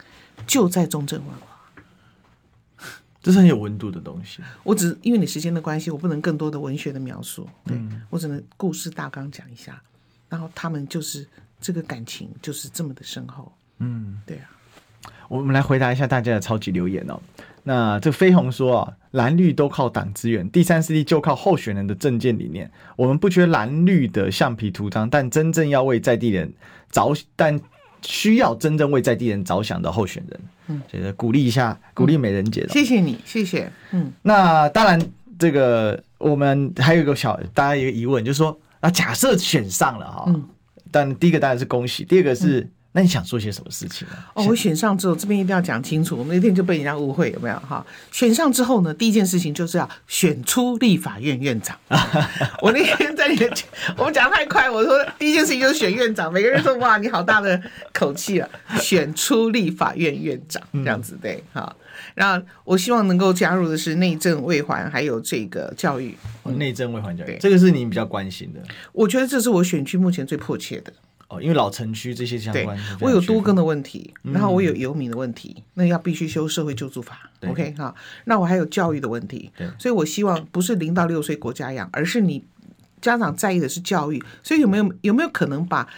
就在中正文化，这是很有温度的东西。我只因为你时间的关系，我不能更多的文学的描述，对、嗯、我只能故事大纲讲一下，然后他们就是这个感情就是这么的深厚，嗯，对啊。我们来回答一下大家的超级留言哦。那这飞鸿说啊，蓝绿都靠党资源，第三势力就靠候选人的政见理念。我们不缺蓝绿的橡皮图章，但真正要为在地人着，但需要真正为在地人着想的候选人。嗯，觉得鼓励一下，鼓励美人姐、嗯。谢谢你，谢谢。嗯，那当然，这个我们还有一个小，大家有一个疑问，就是说，啊假设选上了哈，嗯，但第一个当然是恭喜，第二个是。嗯那你想做些什么事情呢？哦，我选上之后，这边一定要讲清楚。我们那天就被人家误会，有没有哈？选上之后呢，第一件事情就是要选出立法院院长。我那天在你的，我们讲太快，我说第一件事情就是选院长。每个人说哇，你好大的口气啊！选出立法院院长这样子对哈。然后我希望能够加入的是内政卫环，还有这个教育。内政卫环教育，这个是你比较关心的。我觉得这是我选区目前最迫切的。哦，因为老城区这些相关，我有多更的问题，然后我有游民的问题，嗯、那要必须修社会救助法。OK 哈，那我还有教育的问题，所以我希望不是零到六岁国家养，而是你家长在意的是教育。所以有没有有没有可能把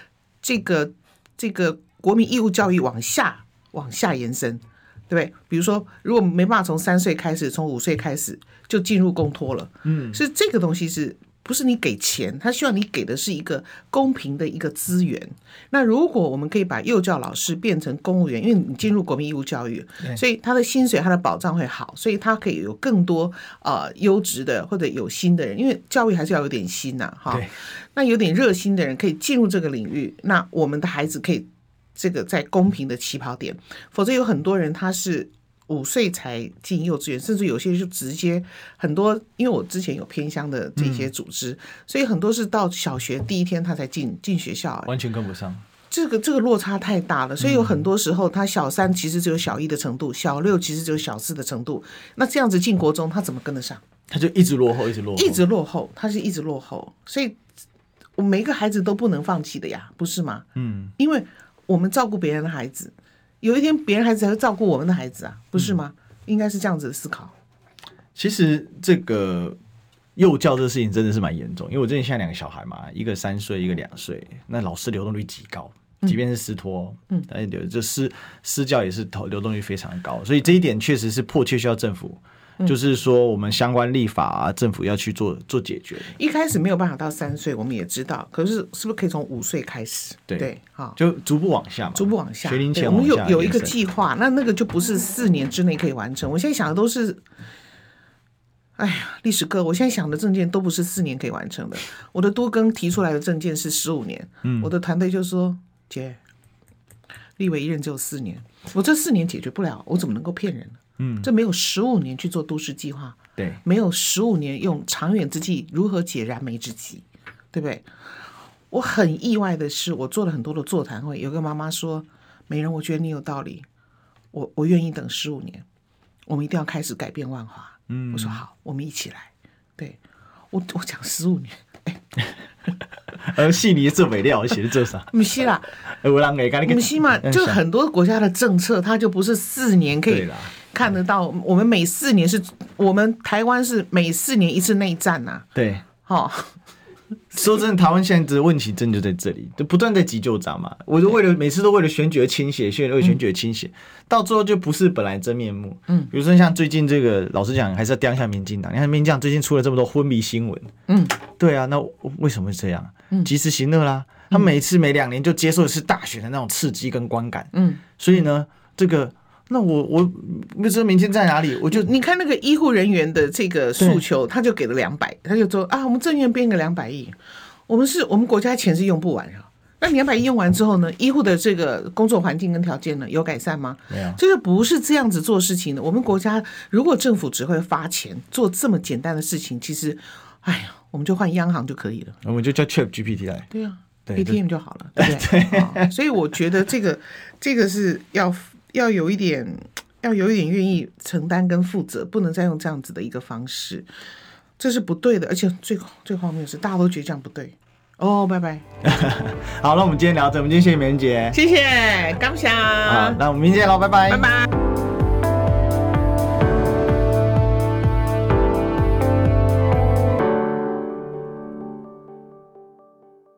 这个这个国民义务教育往下往下延伸，对不对？比如说，如果没办法从三岁开始，从五岁开始就进入公托了，嗯，是这个东西是。不是你给钱，他希望你给的是一个公平的一个资源。那如果我们可以把幼教老师变成公务员，因为你进入国民义务教育，所以他的薪水、他的保障会好，所以他可以有更多呃优质的或者有心的人，因为教育还是要有点心呐，哈。那有点热心的人可以进入这个领域，那我们的孩子可以这个在公平的起跑点，否则有很多人他是。五岁才进幼稚园，甚至有些就直接很多，因为我之前有偏乡的这些组织，嗯、所以很多是到小学第一天他才进进学校，完全跟不上。这个这个落差太大了，所以有很多时候他小三其实只有小一的程度，小六其实只有小四的程度，那这样子进国中他怎么跟得上？他就一直落后，一直落后，一直落后，他是一直落后，所以我每个孩子都不能放弃的呀，不是吗？嗯，因为我们照顾别人的孩子。有一天，别人孩子才会照顾我们的孩子啊，不是吗？嗯、应该是这样子的思考。其实这个幼教这个事情真的是蛮严重，因为我之前现在两个小孩嘛，一个三岁，一个两岁，那老师流动率极高，即便是私托，嗯，哎，就私私教也是投流动率非常高，所以这一点确实是迫切需要政府。就是说，我们相关立法啊，政府要去做做解决。一开始没有办法到三岁，我们也知道。可是，是不是可以从五岁开始？对对，好，就逐步往下嘛，逐步往下。学龄前我们有有一个计划，那那个就不是四年之内可以完成。我现在想的都是，哎呀，历史课，我现在想的证件都不是四年可以完成的。我的多更提出来的证件是十五年，嗯，我的团队就说，姐，立委一任只有四年，我这四年解决不了，我怎么能够骗人呢？嗯，这没有十五年去做都市计划，对，没有十五年用长远之计如何解燃眉之急，对不对？我很意外的是，我做了很多的座谈会，有个妈妈说：“美人，我觉得你有道理，我我愿意等十五年，我们一定要开始改变万华。”嗯，我说好，我们一起来。对，我我讲十五年，哎，而细腻做美料，写的做啥？不是啦，我让给不是嘛？就很多国家的政策，它就不是四年可以。看得到，我们每四年是我们台湾是每四年一次内战呐、啊。对，好、哦。说真的，台湾现在的问题真的就在这里，就不断在急救章嘛。我就为了每次都为了选举而倾斜，为了选举而倾斜，到最后就不是本来真面目。嗯，比如说像最近这个，老实讲，还是要盯一下民进党。你看民进党最近出了这么多昏迷新闻。嗯，对啊，那为什么会这样？嗯，及时行乐啦。他每次每两年就接受的是大选的那种刺激跟观感。嗯，所以呢，这个。那我我不知道明天在哪里，我就你看那个医护人员的这个诉求，他就给了两百，他就说啊，我们政院编个两百亿，我们是我们国家钱是用不完啊。那两百亿用完之后呢，医护的这个工作环境跟条件呢有改善吗？没有，这个不是这样子做事情的。我们国家如果政府只会发钱做这么简单的事情，其实，哎呀，我们就换央行就可以了，我们就叫 Chat GPT 来，对啊，ATM 就好了，对不对？对，所以我觉得这个这个是要。要有一点，要有一点愿意承担跟负责，不能再用这样子的一个方式，这是不对的。而且最最荒谬的是，大家都觉得这样不对，哦，拜拜。好，那我们今天聊这，我们今天谢谢美人姐，谢谢，感谢。好，那我们明天见喽，拜拜，拜拜。